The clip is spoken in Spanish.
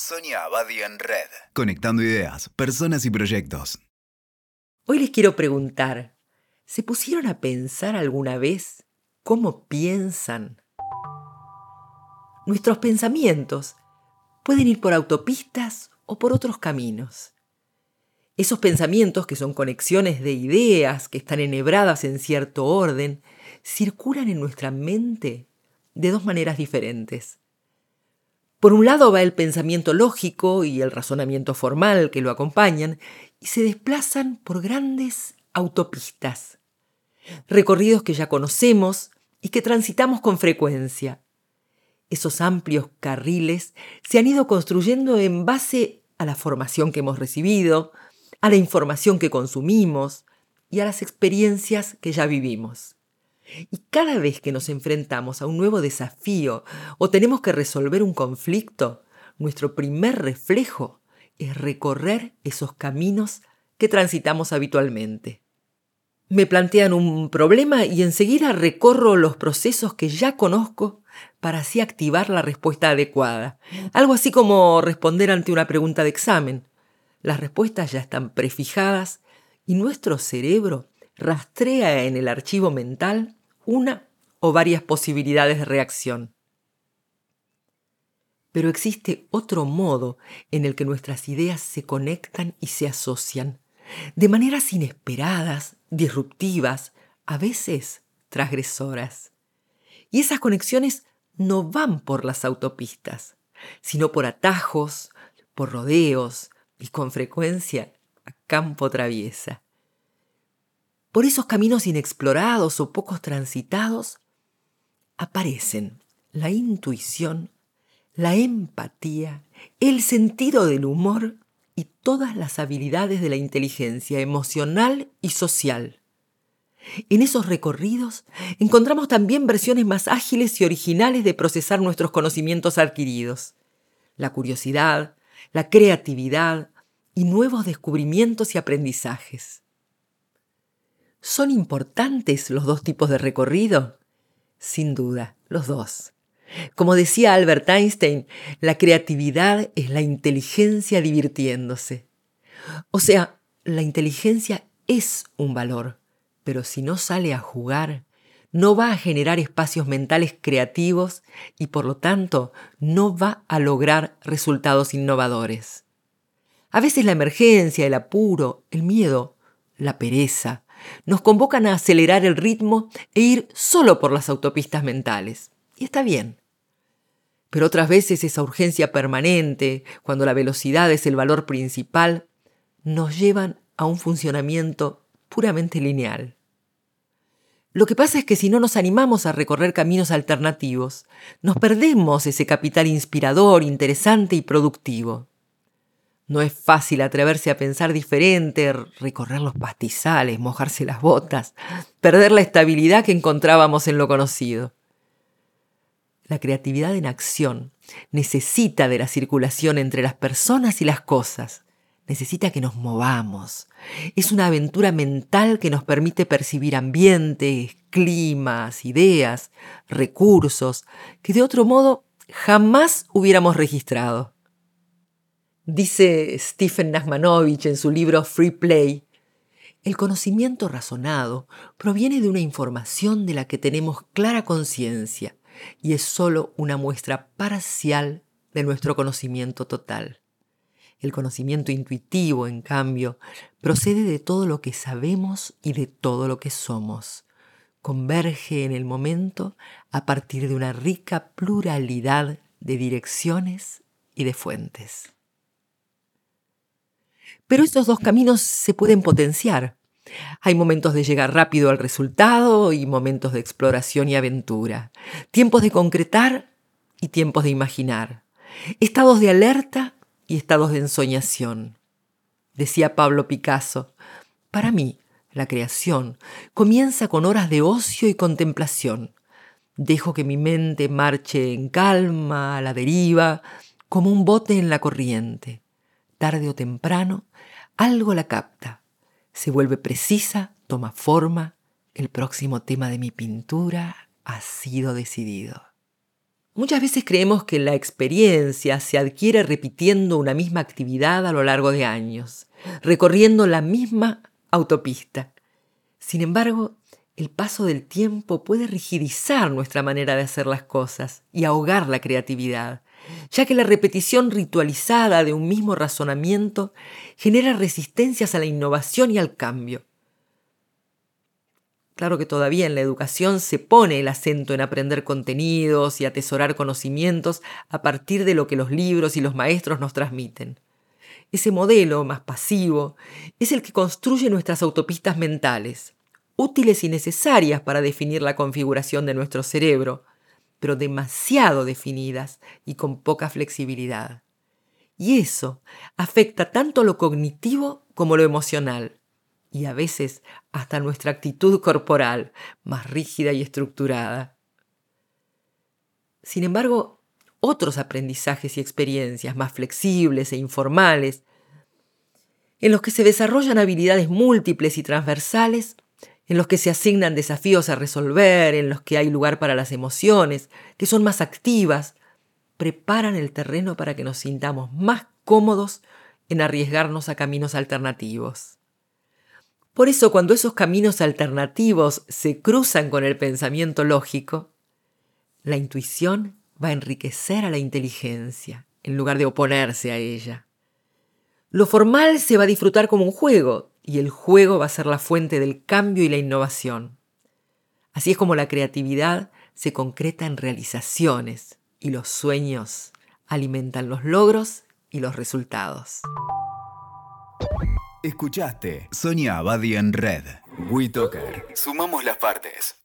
Sonia Abadi en Red. Conectando ideas, personas y proyectos. Hoy les quiero preguntar, ¿se pusieron a pensar alguna vez cómo piensan? Nuestros pensamientos pueden ir por autopistas o por otros caminos. Esos pensamientos, que son conexiones de ideas que están enhebradas en cierto orden, circulan en nuestra mente de dos maneras diferentes. Por un lado va el pensamiento lógico y el razonamiento formal que lo acompañan y se desplazan por grandes autopistas, recorridos que ya conocemos y que transitamos con frecuencia. Esos amplios carriles se han ido construyendo en base a la formación que hemos recibido, a la información que consumimos y a las experiencias que ya vivimos. Y cada vez que nos enfrentamos a un nuevo desafío o tenemos que resolver un conflicto, nuestro primer reflejo es recorrer esos caminos que transitamos habitualmente. Me plantean un problema y enseguida recorro los procesos que ya conozco para así activar la respuesta adecuada. Algo así como responder ante una pregunta de examen. Las respuestas ya están prefijadas y nuestro cerebro rastrea en el archivo mental una o varias posibilidades de reacción. Pero existe otro modo en el que nuestras ideas se conectan y se asocian, de maneras inesperadas, disruptivas, a veces transgresoras. Y esas conexiones no van por las autopistas, sino por atajos, por rodeos y con frecuencia a campo traviesa. Por esos caminos inexplorados o pocos transitados aparecen la intuición, la empatía, el sentido del humor y todas las habilidades de la inteligencia emocional y social. En esos recorridos encontramos también versiones más ágiles y originales de procesar nuestros conocimientos adquiridos. La curiosidad, la creatividad y nuevos descubrimientos y aprendizajes. ¿Son importantes los dos tipos de recorrido? Sin duda, los dos. Como decía Albert Einstein, la creatividad es la inteligencia divirtiéndose. O sea, la inteligencia es un valor, pero si no sale a jugar, no va a generar espacios mentales creativos y por lo tanto no va a lograr resultados innovadores. A veces la emergencia, el apuro, el miedo, la pereza, nos convocan a acelerar el ritmo e ir solo por las autopistas mentales. Y está bien. Pero otras veces esa urgencia permanente, cuando la velocidad es el valor principal, nos llevan a un funcionamiento puramente lineal. Lo que pasa es que si no nos animamos a recorrer caminos alternativos, nos perdemos ese capital inspirador, interesante y productivo. No es fácil atreverse a pensar diferente, recorrer los pastizales, mojarse las botas, perder la estabilidad que encontrábamos en lo conocido. La creatividad en acción necesita de la circulación entre las personas y las cosas. Necesita que nos movamos. Es una aventura mental que nos permite percibir ambientes, climas, ideas, recursos que de otro modo jamás hubiéramos registrado. Dice Stephen Nachmanovich en su libro Free Play, el conocimiento razonado proviene de una información de la que tenemos clara conciencia y es sólo una muestra parcial de nuestro conocimiento total. El conocimiento intuitivo, en cambio, procede de todo lo que sabemos y de todo lo que somos. Converge en el momento a partir de una rica pluralidad de direcciones y de fuentes. Pero estos dos caminos se pueden potenciar. Hay momentos de llegar rápido al resultado y momentos de exploración y aventura. Tiempos de concretar y tiempos de imaginar. Estados de alerta y estados de ensoñación. Decía Pablo Picasso, para mí, la creación comienza con horas de ocio y contemplación. Dejo que mi mente marche en calma, a la deriva, como un bote en la corriente tarde o temprano, algo la capta, se vuelve precisa, toma forma, el próximo tema de mi pintura ha sido decidido. Muchas veces creemos que la experiencia se adquiere repitiendo una misma actividad a lo largo de años, recorriendo la misma autopista. Sin embargo, el paso del tiempo puede rigidizar nuestra manera de hacer las cosas y ahogar la creatividad, ya que la repetición ritualizada de un mismo razonamiento genera resistencias a la innovación y al cambio. Claro que todavía en la educación se pone el acento en aprender contenidos y atesorar conocimientos a partir de lo que los libros y los maestros nos transmiten. Ese modelo más pasivo es el que construye nuestras autopistas mentales, útiles y necesarias para definir la configuración de nuestro cerebro, pero demasiado definidas y con poca flexibilidad. Y eso afecta tanto lo cognitivo como lo emocional y a veces hasta nuestra actitud corporal, más rígida y estructurada. Sin embargo, otros aprendizajes y experiencias más flexibles e informales, en los que se desarrollan habilidades múltiples y transversales, en los que se asignan desafíos a resolver, en los que hay lugar para las emociones, que son más activas, preparan el terreno para que nos sintamos más cómodos en arriesgarnos a caminos alternativos. Por eso cuando esos caminos alternativos se cruzan con el pensamiento lógico, la intuición va a enriquecer a la inteligencia en lugar de oponerse a ella. Lo formal se va a disfrutar como un juego y el juego va a ser la fuente del cambio y la innovación. Así es como la creatividad se concreta en realizaciones y los sueños alimentan los logros y los resultados. Escuchaste Sonia Abadi en Red. WeToker. Sumamos las partes.